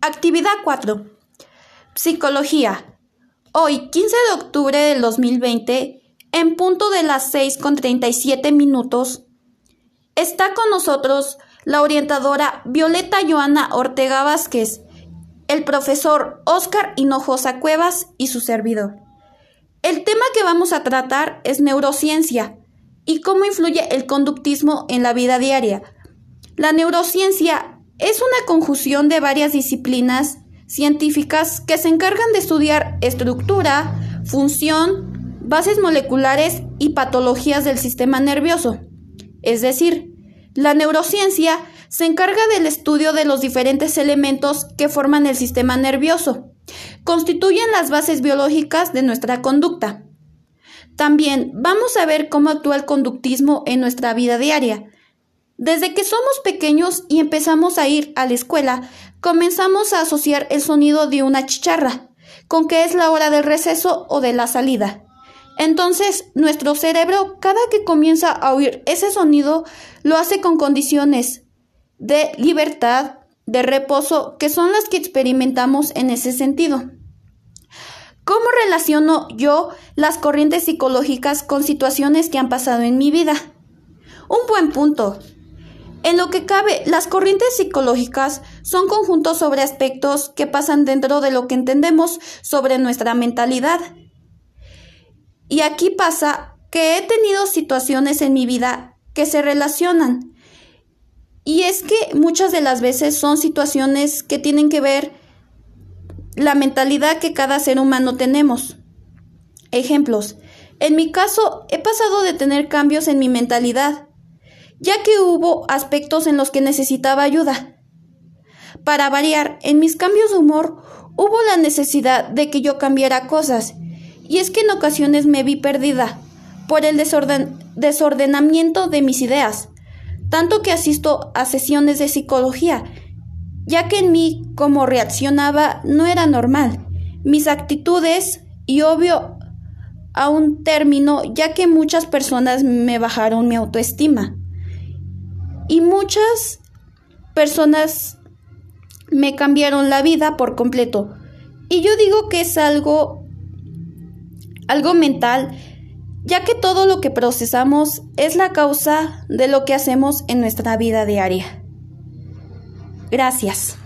Actividad 4. Psicología. Hoy, 15 de octubre del 2020, en punto de las 6 con 37 minutos, está con nosotros la orientadora Violeta Joana Ortega Vázquez, el profesor Óscar Hinojosa Cuevas y su servidor. El tema que vamos a tratar es neurociencia y cómo influye el conductismo en la vida diaria. La neurociencia es una conjunción de varias disciplinas científicas que se encargan de estudiar estructura, función, bases moleculares y patologías del sistema nervioso. Es decir, la neurociencia se encarga del estudio de los diferentes elementos que forman el sistema nervioso. Constituyen las bases biológicas de nuestra conducta. También vamos a ver cómo actúa el conductismo en nuestra vida diaria. Desde que somos pequeños y empezamos a ir a la escuela, comenzamos a asociar el sonido de una chicharra con que es la hora del receso o de la salida. Entonces, nuestro cerebro, cada que comienza a oír ese sonido, lo hace con condiciones de libertad, de reposo, que son las que experimentamos en ese sentido. ¿Cómo relaciono yo las corrientes psicológicas con situaciones que han pasado en mi vida? Un buen punto. En lo que cabe, las corrientes psicológicas son conjuntos sobre aspectos que pasan dentro de lo que entendemos sobre nuestra mentalidad. Y aquí pasa que he tenido situaciones en mi vida que se relacionan. Y es que muchas de las veces son situaciones que tienen que ver la mentalidad que cada ser humano tenemos. Ejemplos. En mi caso, he pasado de tener cambios en mi mentalidad ya que hubo aspectos en los que necesitaba ayuda. Para variar, en mis cambios de humor hubo la necesidad de que yo cambiara cosas, y es que en ocasiones me vi perdida por el desordenamiento de mis ideas, tanto que asisto a sesiones de psicología, ya que en mí como reaccionaba no era normal, mis actitudes y obvio a un término ya que muchas personas me bajaron mi autoestima y muchas personas me cambiaron la vida por completo. Y yo digo que es algo algo mental, ya que todo lo que procesamos es la causa de lo que hacemos en nuestra vida diaria. Gracias.